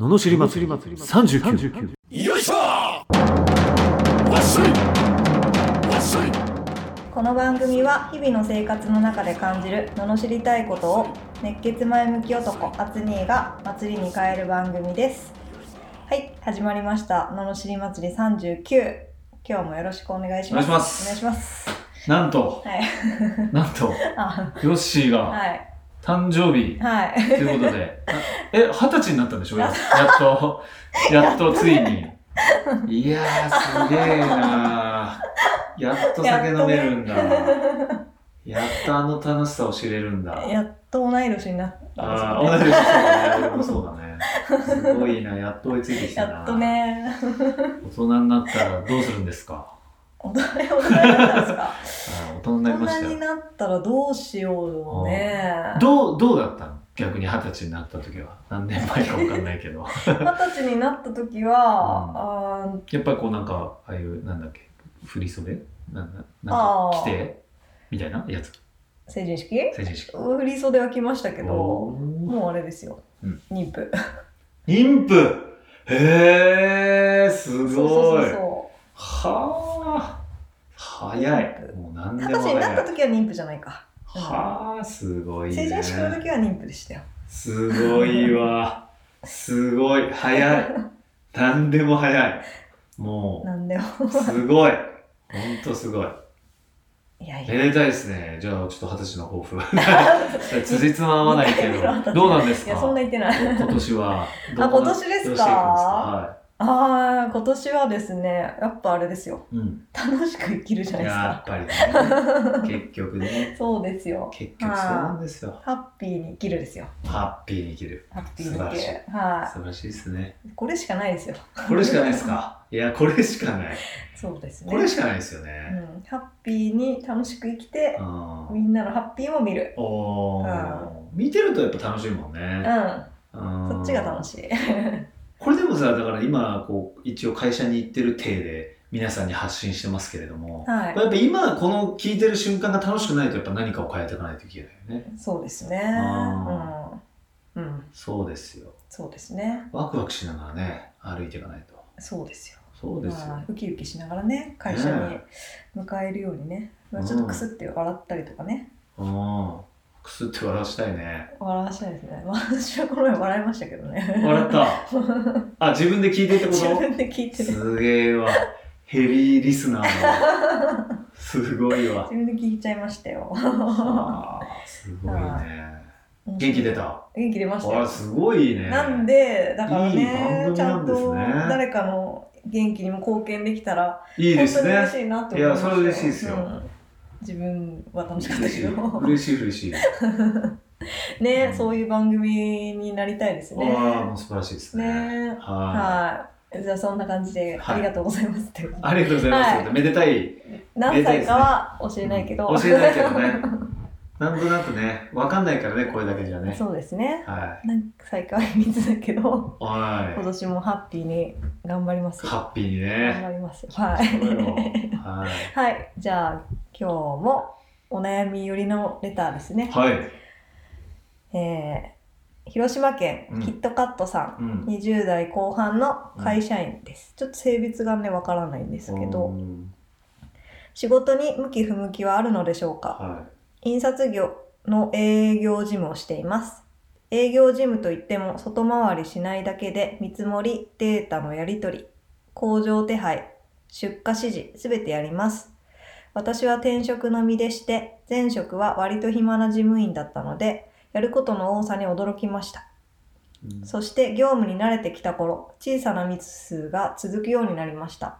ののしり祭り。39よいしょ！わっしょい！わっしょい！この番組は日々の生活の中で感じる罵りたいことを熱血前向き男アツニーが祭りに変える番組です。はい始まりました。罵り祭り39今日もよろしくお願いします。お願いします。お願いします。なんと、はい。なんと、あヨッシーが。はい誕生日。はい。ということで、あ え、二十歳になったんでしょ？や やっと、やっとついに。いやー、すげえなー。やっと酒飲めるんだ。やっとあの楽しさを知れるんだ。やっと同い年になった。ああ、同じですそうだね。俺もそうだね。すごいな、やっと追いついてきたな。やっとね。大人になったらどうするんですか？大人大人になったんですか？あ大人になりましたよ大人に。なったらどうしようね。どう、どうだったの？逆に二十歳になった時は。何年前かわかんないけど。二十歳になった時は、あーやっぱりこうなんか、ああいう、なんだっけ、振り袖？なんだなんか着て？みたいな？やつ？成人式？成人式。振り袖は着ましたけどもうあれですよ、うん。妊婦。妊婦？へえ、すごい。そうそうそうそはあ。早い。もう何うでも二十歳になった早い。時は妊婦じゃないかはあ、すごいね。成人式の時は妊婦でしたよすごいわ。すごい。早い。何でも早い。もなんでもう、すごい。ほんとすごい。いやいやめでたいですね。じゃあ、ちょっと二十歳の抱負。辻褄合わないけど、どうなんですか？いやそんな言ってない今年は。あ今年ですか？どうしていああ今年はですねやっぱあれですよい。うん。楽しく生きるじゃないですやっかぱりね。結局ね。そうですよ結局そうなんですよ。ハッピーに生きるですよハッピーに生きる。ハッピーに生き素晴らしいるは素晴らしいですね。いこれしかないですよこれしかないですか？いや、これしかない。そうですねこれしかないですようね。ん、ハッピーに楽しく生きてうん。みんなのハッピーも見るおー見てるとやっぱ楽しいもんうね。んうんそっちが楽しいこれでもさ、だから今、こう、一応会社に行ってる体で皆さんに発信してますけれども、はいやっぱ今この聞いてる瞬間が楽しくないとやっぱ何かを変えていかないといけないよね。そうですねあうん、うん、そうですよ。そうですねワクワクしながらね、歩いていかないと。そうですよそうですよまあ。ウキウキしながらね会社に迎えるようにね、まあ、ちょっとクスって笑ったりとかね、うん。くすって笑わしたいね。笑わしたいですね、まあ、私はこの前笑いましたけどね笑った。あ、自分で聞いてってこ自と分で聞いてるすげえわ。ヘビーリスナーだ。すごいわ。自分で聞いちゃいましたよはあ、すごいね。元気出た？元気出ましたよあ、すごいね。なんでだからいい番組ねちゃなんと誰かの元気にも貢献できたらいいです本当に嬉ね。しいなって思いましたいやそれ嬉しいですようん自分は楽しかった。けど嬉しい嬉しい。ね、うんそういう番組になりたいですねああ、素晴らしいですね。ねははいじゃあそんな感じではいありがとうございますっていうい。ありがとうございます。はめでたい。何歳かは教えないけど、教えないけどね。なんとなくね、わかんないからね、これだけじゃね。そうですねはい。何歳かは秘密だけどは今年もハッピーに頑張りますハッピーに頑ね。張りますよはいはい。はい じゃあ今日もお悩み寄りのレターですね。はい。えー広島県うん。キットカットさん、うん。20代後半の会社員です、ちょっと性別がねわからないんですけど、うん。仕事に向き不向きはあるのでしょうか？は印刷業の営業事務をしています。営業事務といっても外回りしないだけで見積もりデータのやり取り工場手配出荷指示すべてやります私は転職の身でして前職は割と暇な事務員だったのでやることの多さに驚きましたい。うんそして業務に慣れてきた頃、小さなミスが続くようになりました。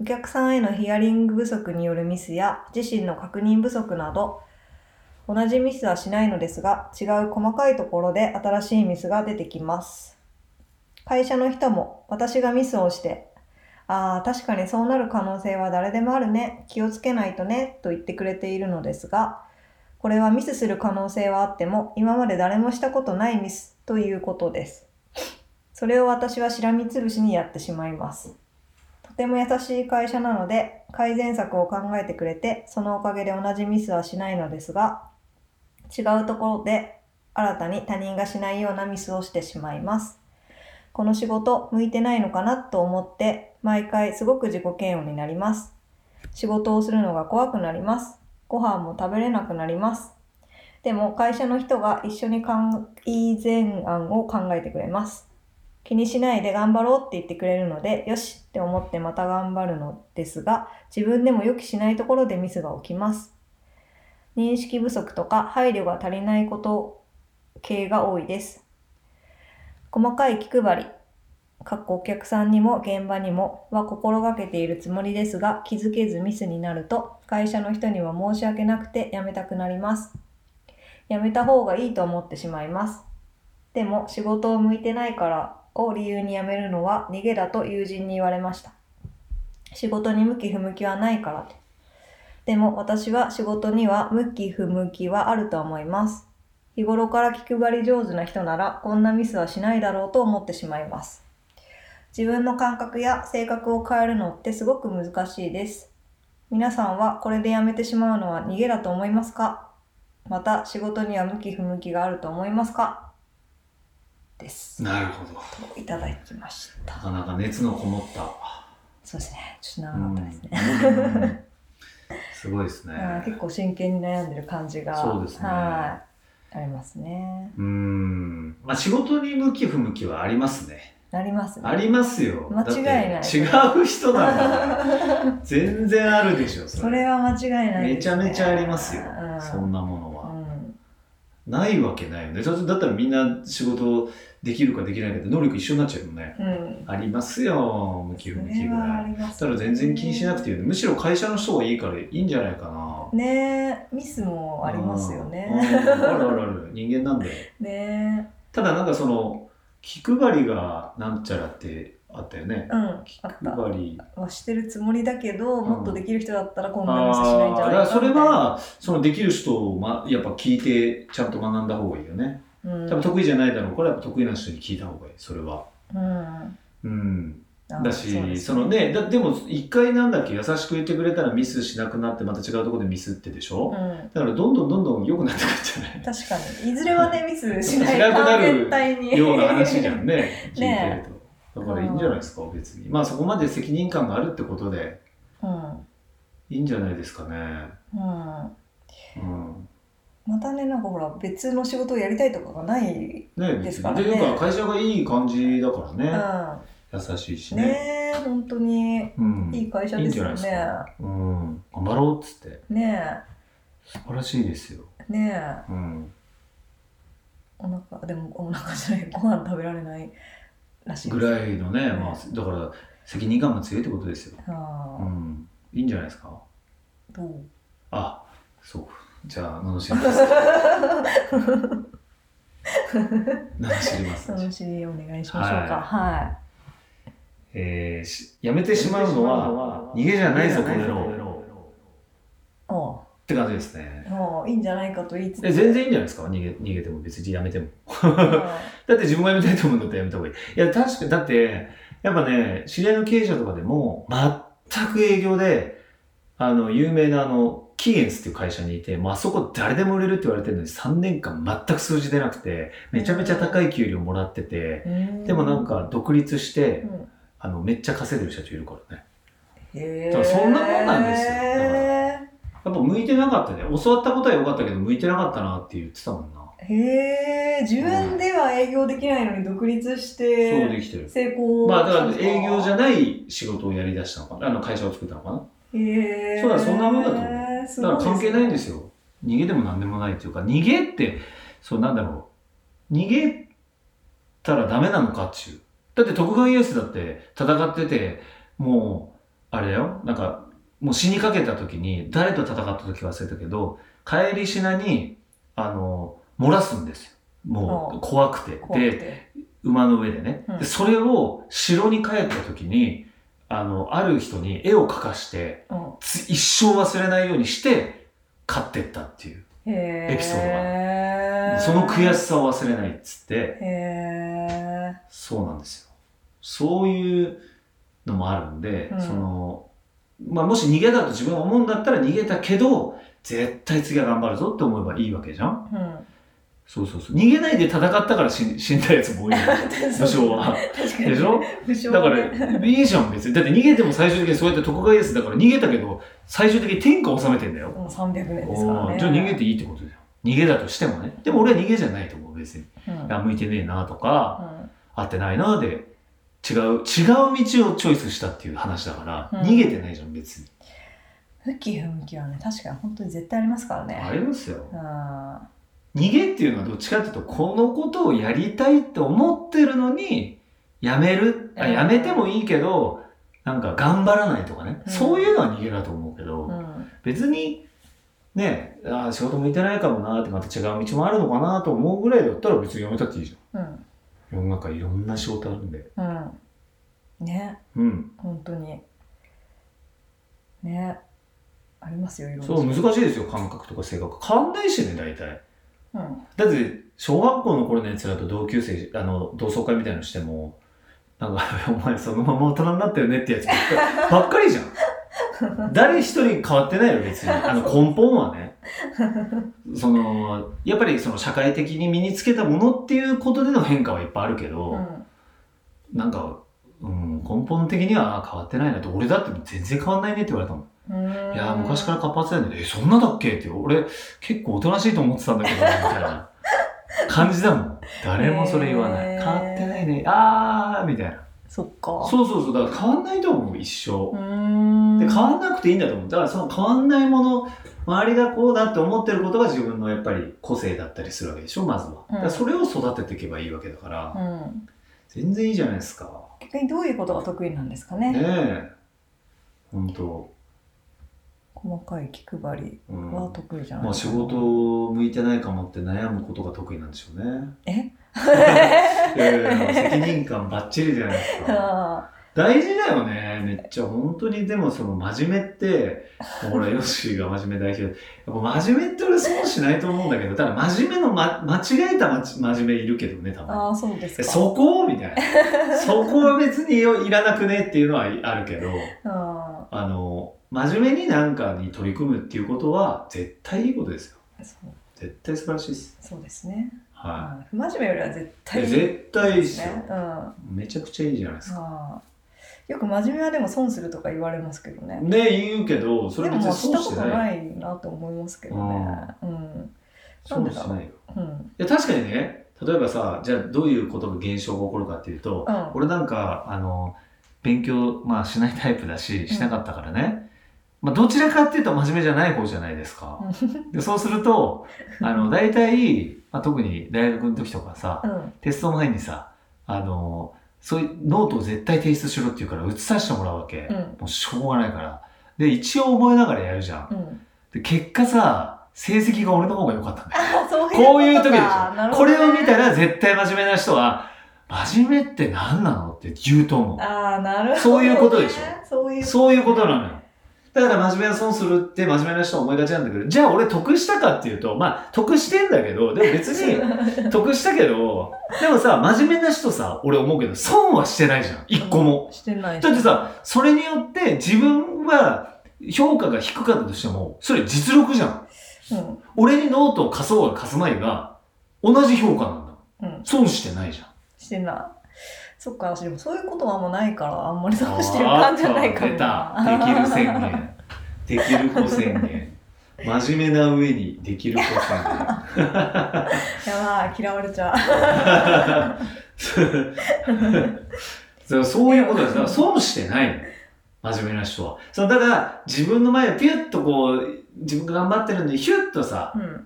お客さんへのヒアリング不足によるミスや自身の確認不足など、同じミスはしないのですが、違う細かいところで新しいミスが出てきます。会社の人も私がミスをして、ああ、確かにそうなる可能性は誰でもあるね、気をつけないとね、と言ってくれているのですが、これはミスする可能性はあっても、今まで誰もしたことないミスということです。それを私はしらみつぶしにやってしまいます。とても優しい会社なので、改善策を考えてくれて、そのおかげで同じミスはしないのですが、違うところで新たに他人がしないようなミスをしてしまいます。この仕事向いてないのかなと思って、毎回すごく自己嫌悪になります。仕事をするのが怖くなります。ご飯も食べれなくなります。でも会社の人が一緒に改善案を考えてくれます。気にしないで頑張ろうって言ってくれるので、よしって思ってまた頑張るのですが、自分でも予期しないところでミスが起きます。認識不足とか配慮が足りないこと系が多いです。細かい気配り、かっこお客さんにも現場にもは心がけているつもりですが、気づけずミスになると、会社の人には申し訳なくて辞めたくなります。辞めた方がいいと思ってしまいます。でも仕事を向いてないからを理由に辞めるのは逃げだと友人に言われました。仕事に向き不向きはないから。でも私は仕事には向き不向きはあると思います。日頃から気配り上手な人ならこんなミスはしないだろうと思ってしまいます。自分の感覚や性格を変えるのってすごく難しいです。皆さんはこれで辞めてしまうのは逃げだと思いますか？また仕事には向き不向きがあると思いますか？です。なるほど。といただきましたな。かなか熱のこもった。そうですね。ちょっと長かったですね。うん すごいですね。結構真剣に悩んでる感じがそうですねはいありますね。うん。まあ仕事に向き不向きはありますね。ありますね。ありますよ。間違いない違う人だから。全然あるでしょ、それは間違いないね、ちゃめちゃありますよ。うんそんなものは。うんないわけないよね。だだったらみんな仕事できるかできないかって能力一緒になっちゃうよね。うん。ありますよ、向き不そ向きぐらい。あります、だから全然気にしなくていい。むしろ会社の人がいいからいいんじゃないかな。ねえミスもありますよね。あるあるある。人間なんで。ねただなんかその、気配りがなんちゃらってあったよねえ。。うん。あ気った。はしてるつもりだけど、んもっとできる人だったらこんなミスしないんじゃないかあーだからそれは、そのできる人を、ま、やっぱ聞いてちゃんと学んだ方がいいよね。うん多分得意じゃないだろうから、やっぱ得意な人に聞いた方がいい、それは。うん。うん。あだし、うですそのね、だでも一回なんだっけ、優しく言ってくれたらミスしなくなって、また違うところでミスってでしょ、うん。だからどんどんどんどん良くなってくるんじゃない確かに。いずれはね、ミスしないしなくなる絶対に。ような話じゃんね、聞いてねると。だからいいんじゃないですか、別に。まあそこまで責任感があるってことで、うん。いいんじゃないですかね。うん。うん。またね、なんかほら、別の仕事をやりたいとかがない。ね。ですからねで、いうか会社がいい感じだからうね。ん。優しいしね。ねえ、本当にうん。いい会社いいんですよじゃないですね。か。うん。頑張ろうっつって。ね素晴らしいですよ。え、ねえ、うん。お腹、でもお腹じゃない、ご飯食べられないらしいです。ぐらいのね、まあ、だから責任感が強いってことですよ。ああ、うん。いいんじゃないですか？どう？あ、そう。じゃあ、罵ります。罵ります。楽しいお願いしましょうか。はえーしやめてしまうのは逃げじゃないぞ、この野郎。って感じですね。おういいんじゃないかと言いつつ。え全然いいんじゃないですか？逃げ逃げても別にやめても。うんだって自分がやめたいと思うんだったらやめた方がいい。いや、確かに、だって、やっぱね、知り合いの経営者とかでも、全く営業で、あの、有名なあの、キーエンスっていう会社にいて、もうあそこ誰でも売れるって言われてるのに3年間全く数字出なくて、めちゃめちゃ高い給料もらってて、うんでもなん、か独立してう、んあの、めっちゃ稼いでる社長いるからね。へだからそんなもんなんですよだからへやっぱ向いてなかったね。教わったことは良かったけど、向いてなかったなって言ってたもんな。え。へえ、自分では営業できないのに独立しそうてできてる。成功まあだから営業じゃない仕事をやり出したのかな。あの会社を作ったのかな。へえ。そうだそんなもんだと思うすだから関係ないんですよ。よ。逃げでも何でもないっていうか、逃げって、そうなんだろう。逃げたらダメなのかっていう。だって徳川家康だって戦ってて、もう、あれだよ。なんか、もう死にかけた時に、誰と戦った時忘れたけど、帰りしなに、あの、漏らすんですよ。もうう怖くて。怖くで、て。馬の上でね。うんでそれを城に帰った時に、あの、ある人に絵を描かして、うんつ一生忘れないようにして、勝ってったっていう。へエピソードーその悔しさを忘れないっつって。そうなんですよ。そういうのもあるんで、うんその、まあもし逃げだと自分が思うんだったら逃げたけど、絶対次は頑張るぞって思えばいいわけじゃんうん。そうそうそう。逃げないで戦ったから死ん死んだやつも多いよね。武将は。確かに。でしょ？武将だから、いいじゃん、別に。だって逃げても最終的にそうやって徳川家康だから逃げたけど、最終的に天下を治めてんだよ。もう300年ですからね。じゃあ逃げていいってことだよ。逃げだとしてもね。でも俺は逃げじゃないと思う、別に。うん。向いてねえなとか、うん合ってないなで、違う、違う道をチョイスしたっていう話だから、うん逃げてないじゃん、別に。向き不向きはね、確かに本当に絶対ありますからね。ありますよ。うん。逃げっていうのはどっちかっていうと、このことをやりたいって思ってるのに、やめる、あうんやめてもいいけど、なんか頑張らないとかね、うんそういうのは逃げだと思うけど、うん。別に、ね、あー仕事向いてないかもなってまた違う道もあるのかなと思うぐらいだったら別にやめたっていいじゃん。うん。世の中いろんな仕事あるんで。うん。ね、うん。本当に。ね。ありますよ、いろんな。そう、難しいですよ、感覚とか性格。変わんないしね、大体。うん。だって、小学校の頃のやつらと同級生、あの、同窓会みたいなのしても、なんか、お前そのまま大人になったよねってやつばっかりばっかりじゃん。誰一人変わってないよ、別に。あの、根本はね。その、やっぱりその社会的に身につけたものっていうことでの変化はいっぱいあるけど、うん。なんか、うん、根本的にはあ変わってないなと。俺だって全然変わんないねって言われたもん。うんいやー、昔から活発だよね。え、そんなだっけ？って。俺、結構おとなしいと思ってたんだけど、みたいな 感じだもん。誰もそれ言わない。変わってないね。あー、みたいな。そっか。そうそうそう。だから変わんないと思う、一生。で、変わんなくていいんだと思う。だからその変わんないもの、周りがこうだって思ってることが自分のやっぱり個性だったりするわけでしょ、まずは。だからそれを育てていけばいいわけだから、うん。全然いいじゃないですか。逆にどういうことが得意なんですかね。ねえ。ほんと。細かい気配りうんは得意じゃないまあ仕事向いてないかもって悩むことが得意なんでしょうね。え？いやいやいや責任感ばっちりじゃないですか。あ 大事だよね。めっちゃ本当にでもその真面目って、ほら、ヨッシーが真面目代表。やっぱ真面目って俺損しないと思うんだけど、ただ真面目の、ま、間違えたまち真面目いるけどね、多分。ーあー、そうですそこみたいな。そこは別にいらなくねっていうのはあるけど、ああの、真面目になんかに取り組むっていうことは絶対いいことですよ。絶対素晴らしいです。そうですね。はうん不真面目よりは絶い。対いい絶対いいです。うん。あめちゃくちゃいいじゃないですか。ーよく真面目はでも損するとか言われますけどね。ね言うけど、それ別に損してない。ことないなと思いますけどね。うん。損しないよ。うん。いや確かにね、例えばさ、じゃあどういうことが現象が起こるかっていうと、うん俺なんか、あの、勉強、まあしないタイプだし、しなかったからね。まあどちらかっていうと真面目じゃない方じゃないですか。でそうすると、あの、大体、まあ、特に大学の時とかさ、うん。テスト前にさ、あの、そういうノートを絶対提出しろって言うから写させてもらうわけ。うん。もうしょうがないから。で、一応覚えながらやるじゃん。うん。で、結果さ、成績が俺の方が良かったんだよ。ういうこういう時でしょ。ねこれを見たら絶対真面目な人は、真面目って何なのって言うと思う。ああ、なるほど、ね。そういうことでしょそういう。そういうことなのよ。だから真面目な損するって真面目な人は思いがちなんだけど、じゃあ俺得したかっていうと、まあ得してんだけど、でも別に 得したけど、でもさ、真面目な人さ、俺思うけど、損はしてないじゃん。一個も。してないだってさ、それによって自分は評価が低かったとしても、それ実力じゃん。うん。俺にノートを貸そうが貸すまいが、同じ評価なんだ。うん。損してないじゃん。してない。そっか、私でもそういうことはあんまないから、あんまり損してる感じじゃないかも出な。た。できる宣言。できる子宣言。真面目な上にできる子宣言。やばい、嫌われちゃ そうそういうことです。だから損してないの。真面目な人は。そうだから、自分の前をピュッとこう、自分が頑張ってるんで、ヒュッとさう。、うん。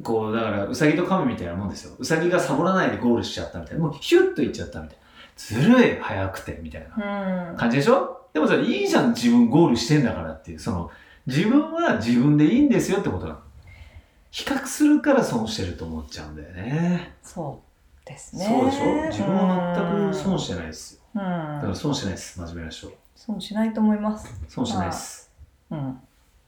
こう、だから、うさぎと亀みたいなもんですよ。うさぎがサボらないでゴールしちゃったみたいな。もうヒュッといっちゃったみたいな。ずるい、早くて、みたいなうん。感じでしょ？でもさ、いいじゃん、自分ゴールしてんだからっていう。その、自分は自分でいいんですよってことなの。比較するから損してると思っちゃうんだよね。そうですね。そうでしょ？自分は全く損してないですよ。うん。だから損してないです、真面目な人。損しないと思います。損してないです。うん。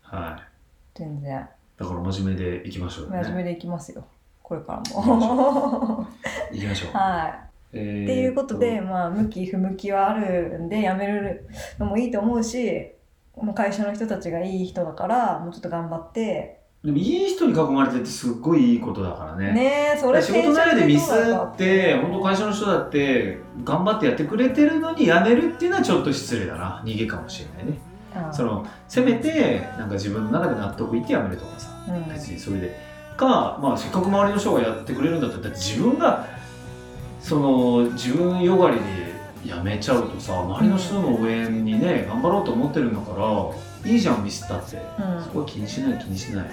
はい。全然。だから真面目でいきましょうよね。真面目でいきますよ。これからも。いきましょう。はい。えーっていうことで、まあ、向き不向きはあるんで辞めるのもいいと思うしこの会社の人たちがいい人だからもうちょっと頑張ってでもいい人に囲まれてってすっごいいいことだからね。ねえそれ仕事内容でミスって、本当会社の人だって、頑張ってやってくれてるのに辞めるっていうのはちょっと失礼だな。逃げかもしれないね。うんその、せめて、なんか自分の中で納得いって辞めるとかさ、うん別にそれで。か、まあ、せっかく周りの人がやってくれるんだったら、だって自分が、その、自分よがりで辞めちゃうとさ、周りの人の応援にね、頑張ろうと思ってるんだから、いいじゃん、ミスったって。うんそこは気にしない、気にしない。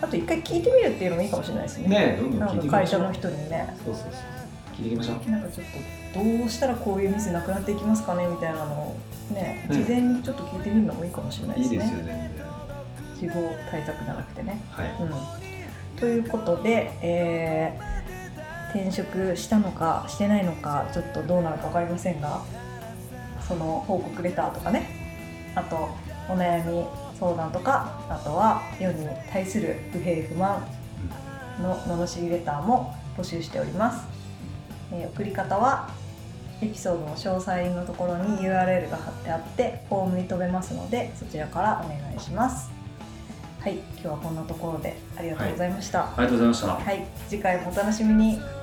あと一回聞いてみるっていうのもいいかもしれないですねねどんどん聞いていか会社の。人にねそうそうそう。聞いていきましょう。なんかちょっとどうしたらこういうミスなくなっていきますかねみたいなのをねうん事前にちょっと聞いてみるのもいいかもしれないですねいいですよね。自業対策じゃなくてねはい。うん、ということで、えー転職したのかしてないのかちょっとどうなるか分かりませんがその報告レターとかねあとお悩み相談とかあとは世に対する不平不満の罵りレターも募集しております、えー送り方はエピソードの詳細のところに URL が貼ってあってフォームに飛べますのでそちらからお願いしますはい今日はこんなところでありがとうございました、ありがとうございました。はい、次回もお楽しみに。